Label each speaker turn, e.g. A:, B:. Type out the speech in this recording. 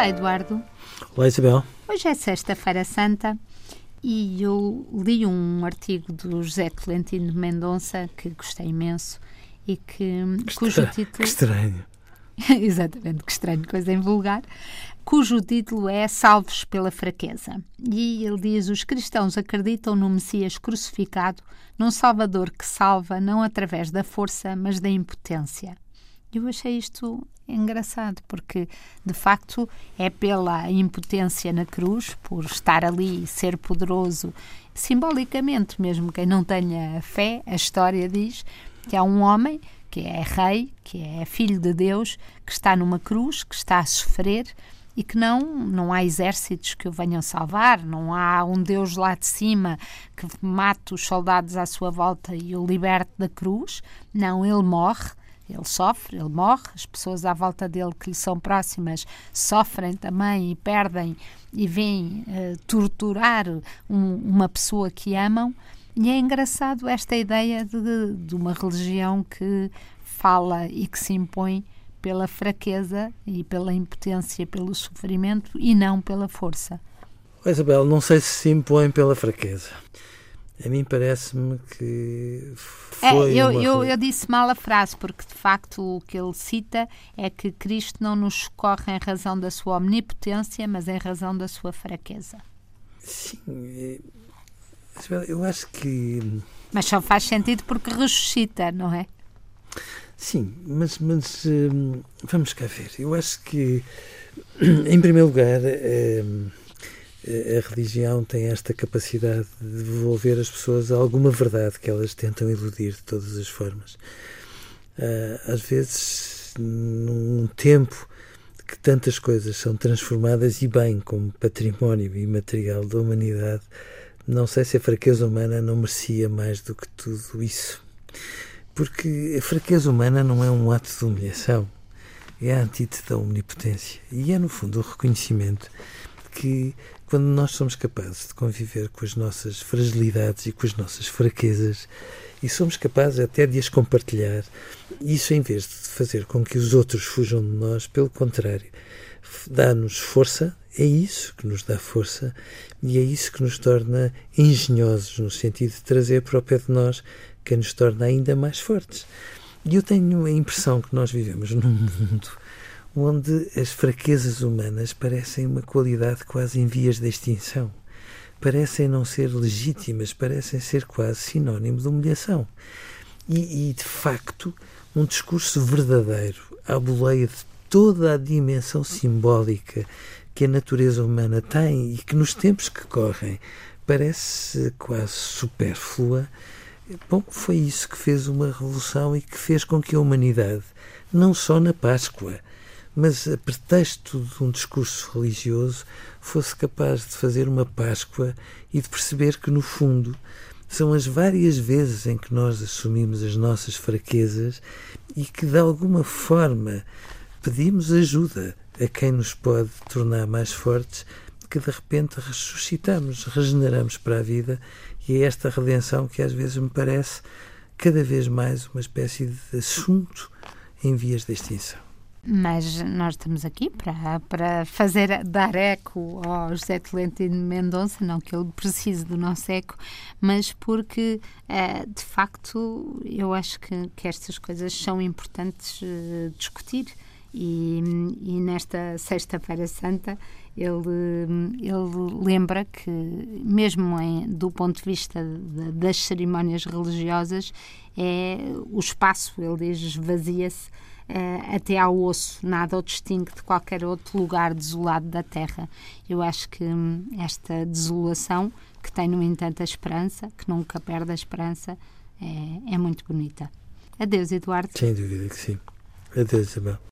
A: Olá, Eduardo.
B: Olá, Isabel.
A: Hoje é Sexta-feira Santa e eu li um artigo do José Tolentino Mendonça que gostei imenso e que,
B: que
A: cujo
B: estra...
A: título.
B: Que estranho.
A: Exatamente, que estranho, coisa em vulgar. Cujo título é Salvos pela Fraqueza. E ele diz: Os cristãos acreditam no Messias crucificado, num Salvador que salva não através da força, mas da impotência. Eu achei isto engraçado, porque de facto é pela impotência na cruz, por estar ali e ser poderoso, simbolicamente, mesmo quem não tenha fé, a história diz que há um homem que é rei, que é filho de Deus, que está numa cruz, que está a sofrer e que não, não há exércitos que o venham salvar, não há um Deus lá de cima que mate os soldados à sua volta e o liberte da cruz. Não, ele morre ele sofre, ele morre, as pessoas à volta dele que lhe são próximas sofrem também e perdem e vêm uh, torturar um, uma pessoa que amam. E é engraçado esta ideia de, de uma religião que fala e que se impõe pela fraqueza e pela impotência, pelo sofrimento e não pela força.
B: Isabel, não sei se se impõe pela fraqueza. A mim parece-me que foi.
A: É, eu, eu, eu, disse mal a frase, porque de facto o que ele cita é que Cristo não nos socorre em razão da sua omnipotência, mas em razão da sua fraqueza.
B: Sim, é, eu acho que.
A: Mas só faz sentido porque ressuscita, não é?
B: Sim, mas, mas hum, vamos cá ver. Eu acho que, em primeiro lugar, hum, a religião tem esta capacidade de devolver às pessoas alguma verdade que elas tentam iludir de todas as formas. Ah, às vezes, num tempo que tantas coisas são transformadas e bem como património imaterial da humanidade, não sei se a fraqueza humana não merecia mais do que tudo isso. Porque a fraqueza humana não é um ato de humilhação, é a antítese da omnipotência. E é, no fundo, o reconhecimento que quando nós somos capazes de conviver com as nossas fragilidades e com as nossas fraquezas e somos capazes até de as compartilhar, isso em vez de fazer com que os outros fujam de nós, pelo contrário, dá-nos força, é isso que nos dá força e é isso que nos torna engenhosos, no sentido de trazer para o pé de nós que nos torna ainda mais fortes. E eu tenho a impressão que nós vivemos num mundo onde as fraquezas humanas parecem uma qualidade quase em vias de extinção. Parecem não ser legítimas, parecem ser quase sinónimo de humilhação. E, e de facto, um discurso verdadeiro, à boleia de toda a dimensão simbólica que a natureza humana tem e que nos tempos que correm parece quase supérflua, bom, foi isso que fez uma revolução e que fez com que a humanidade, não só na Páscoa, mas a pretexto de um discurso religioso fosse capaz de fazer uma Páscoa e de perceber que, no fundo, são as várias vezes em que nós assumimos as nossas fraquezas e que, de alguma forma, pedimos ajuda a quem nos pode tornar mais fortes, que de repente ressuscitamos, regeneramos para a vida e é esta redenção que às vezes me parece cada vez mais uma espécie de assunto em vias de extinção.
A: Mas nós estamos aqui para, para fazer, dar eco ao José Tolentino Mendonça, não que ele precise do nosso eco, mas porque, eh, de facto, eu acho que, que estas coisas são importantes uh, discutir. E, e nesta Sexta-feira Santa ele, ele lembra que, mesmo em, do ponto de vista de, das cerimónias religiosas, é o espaço, ele diz, esvazia-se uh, até ao osso, nada o distingue de qualquer outro lugar desolado da Terra. Eu acho que hum, esta desolação, que tem, no entanto, a esperança, que nunca perde a esperança, é, é muito bonita. Adeus, Eduardo.
B: Sem dúvida que sim. Adeus, Isabel.